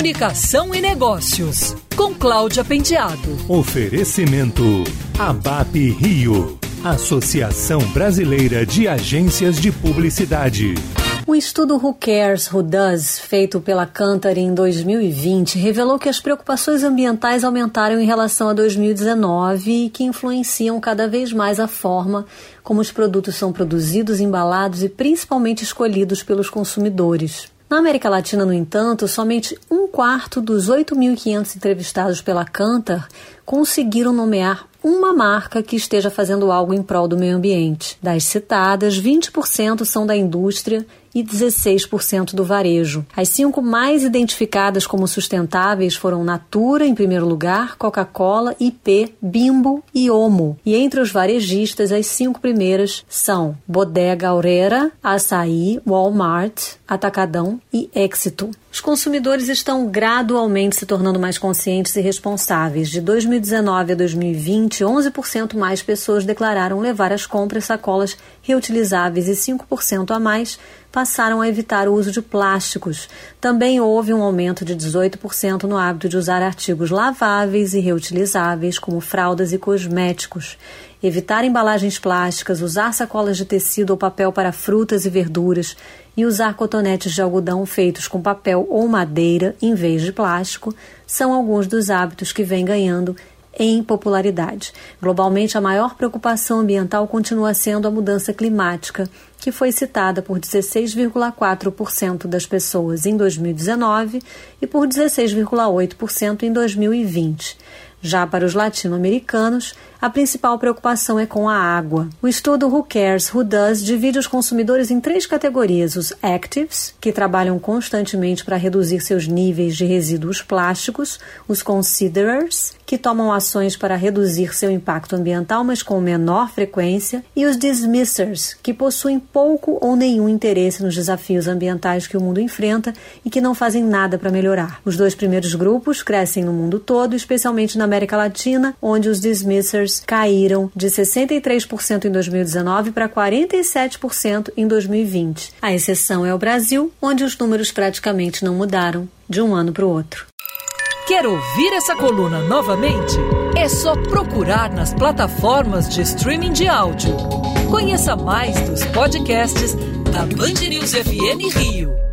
Comunicação e Negócios, com Cláudia Pendiado. Oferecimento ABAP Rio, Associação Brasileira de Agências de Publicidade. O estudo Who Cares, Who Does, feito pela Cantar em 2020, revelou que as preocupações ambientais aumentaram em relação a 2019 e que influenciam cada vez mais a forma como os produtos são produzidos, embalados e principalmente escolhidos pelos consumidores. Na América Latina, no entanto, somente um quarto dos 8.500 entrevistados pela Cantar conseguiram nomear uma marca que esteja fazendo algo em prol do meio ambiente. Das citadas, 20% são da indústria e 16% do varejo. As cinco mais identificadas como sustentáveis foram Natura, em primeiro lugar, Coca-Cola, IP, Bimbo e Omo. E entre os varejistas, as cinco primeiras são Bodega Aurera, Açaí, Walmart, Atacadão e Éxito. Os consumidores estão gradualmente se tornando mais conscientes e responsáveis. De 2019 a 2020, 11% mais pessoas declararam levar às compras sacolas reutilizáveis e 5% a mais passaram a evitar o uso de plásticos. Também houve um aumento de 18% no hábito de usar artigos laváveis e reutilizáveis, como fraldas e cosméticos. Evitar embalagens plásticas, usar sacolas de tecido ou papel para frutas e verduras e usar cotonetes de algodão feitos com papel ou madeira em vez de plástico são alguns dos hábitos que vêm ganhando em popularidade. Globalmente, a maior preocupação ambiental continua sendo a mudança climática, que foi citada por 16,4% das pessoas em 2019 e por 16,8% em 2020. Já para os latino-americanos, a principal preocupação é com a água. O estudo Who Cares, Who Does divide os consumidores em três categorias: os actives, que trabalham constantemente para reduzir seus níveis de resíduos plásticos, os considerers, que tomam ações para reduzir seu impacto ambiental, mas com menor frequência, e os dismissers, que possuem pouco ou nenhum interesse nos desafios ambientais que o mundo enfrenta e que não fazem nada para melhorar. Os dois primeiros grupos crescem no mundo todo, especialmente na América Latina, onde os dismissers caíram de 63% em 2019 para 47% em 2020. A exceção é o Brasil, onde os números praticamente não mudaram de um ano para o outro. Quer ouvir essa coluna novamente? É só procurar nas plataformas de streaming de áudio. Conheça mais dos podcasts da Band News FM Rio.